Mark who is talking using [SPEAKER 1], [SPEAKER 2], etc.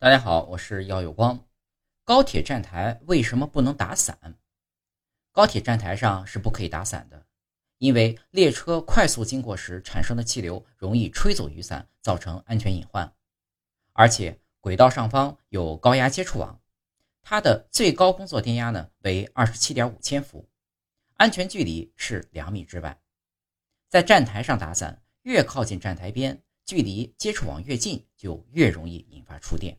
[SPEAKER 1] 大家好我是姚有光。高铁站台为什么不能打伞？高铁站台上是不可以打伞的因为列车快速经过时产生的气流容易吹走雨伞造成安全隐患。而且轨道上方有高压接触网它的最高工作电压呢为二十七点五千伏安全距离是两米之外。在站台上打伞越靠近站台边距离接触网越近就越容易引发触电。